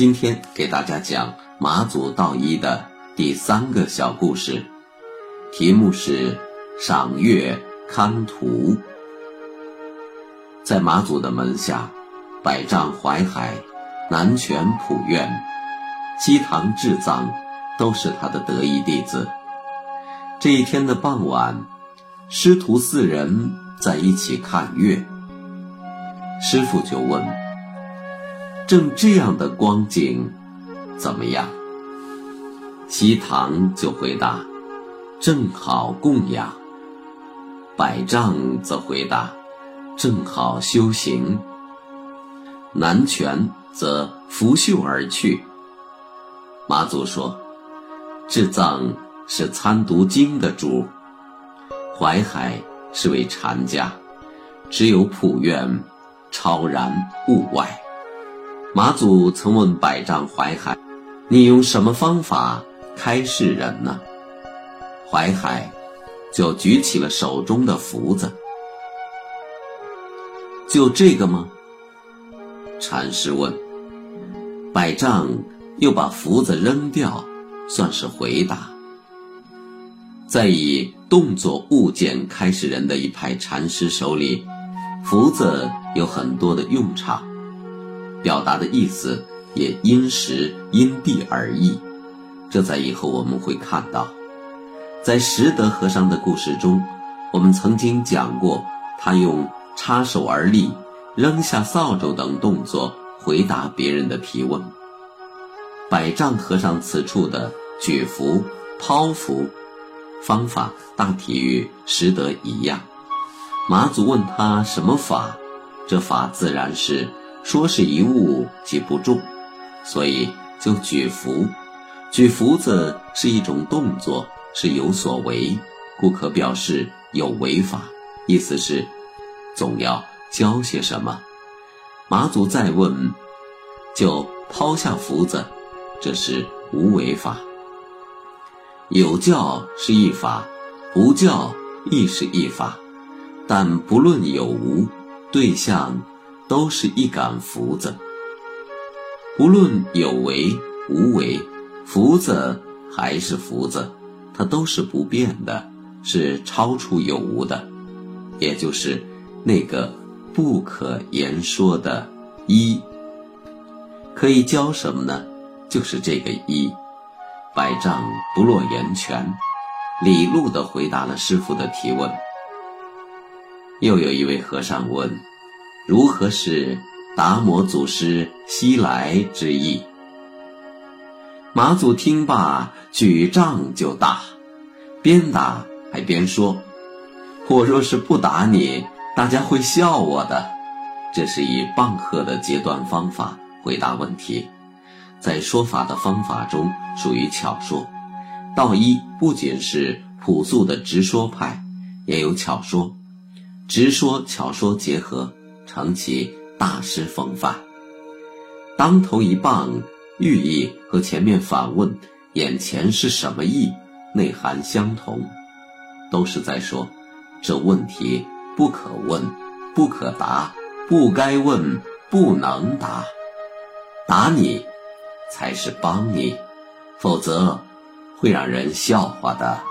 今天给大家讲马祖道一的第三个小故事，题目是“赏月看图”。在马祖的门下，百丈淮海、南泉普愿、西塘智藏，都是他的得意弟子。这一天的傍晚，师徒四人在一起看月，师傅就问。正这样的光景，怎么样？西塘就回答：“正好供养。”百丈则回答：“正好修行。”南泉则拂袖而去。马祖说：“智藏是参读经的主，淮海是为禅家，只有普愿超然物外。”马祖曾问百丈怀海：“你用什么方法开示人呢？”怀海就举起了手中的福子。就这个吗？禅师问。百丈又把福子扔掉，算是回答。在以动作物件开示人的一派禅师手里，福子有很多的用场。表达的意思也因时因地而异，这在以后我们会看到。在拾得和尚的故事中，我们曾经讲过，他用插手而立、扔下扫帚等动作回答别人的提问。百丈和尚此处的举符、抛符方法大体与拾得一样。马祖问他什么法，这法自然是。说是一物即不重，所以就举福。举福子是一种动作，是有所为，故可表示有为法。意思是，总要教些什么。马祖再问，就抛下福子，这是无为法。有教是一法，不教亦是一法，但不论有无对象。都是一杆福子，不论有为无为，福子还是福子，它都是不变的，是超出有无的，也就是那个不可言说的一。可以教什么呢？就是这个一。百丈不落言泉，理路的回答了师傅的提问。又有一位和尚问。如何是达摩祖师西来之意？马祖听罢，举杖就打，边打还边说：“我若是不打你，大家会笑我的。”这是以棒喝的截断方法回答问题，在说法的方法中属于巧说。道一不仅是朴素的直说派，也有巧说，直说巧说结合。成其大师风范，当头一棒，寓意和前面反问“眼前是什么意”内涵相同，都是在说这问题不可问、不可答、不该问、不能答。答你才是帮你，否则会让人笑话的。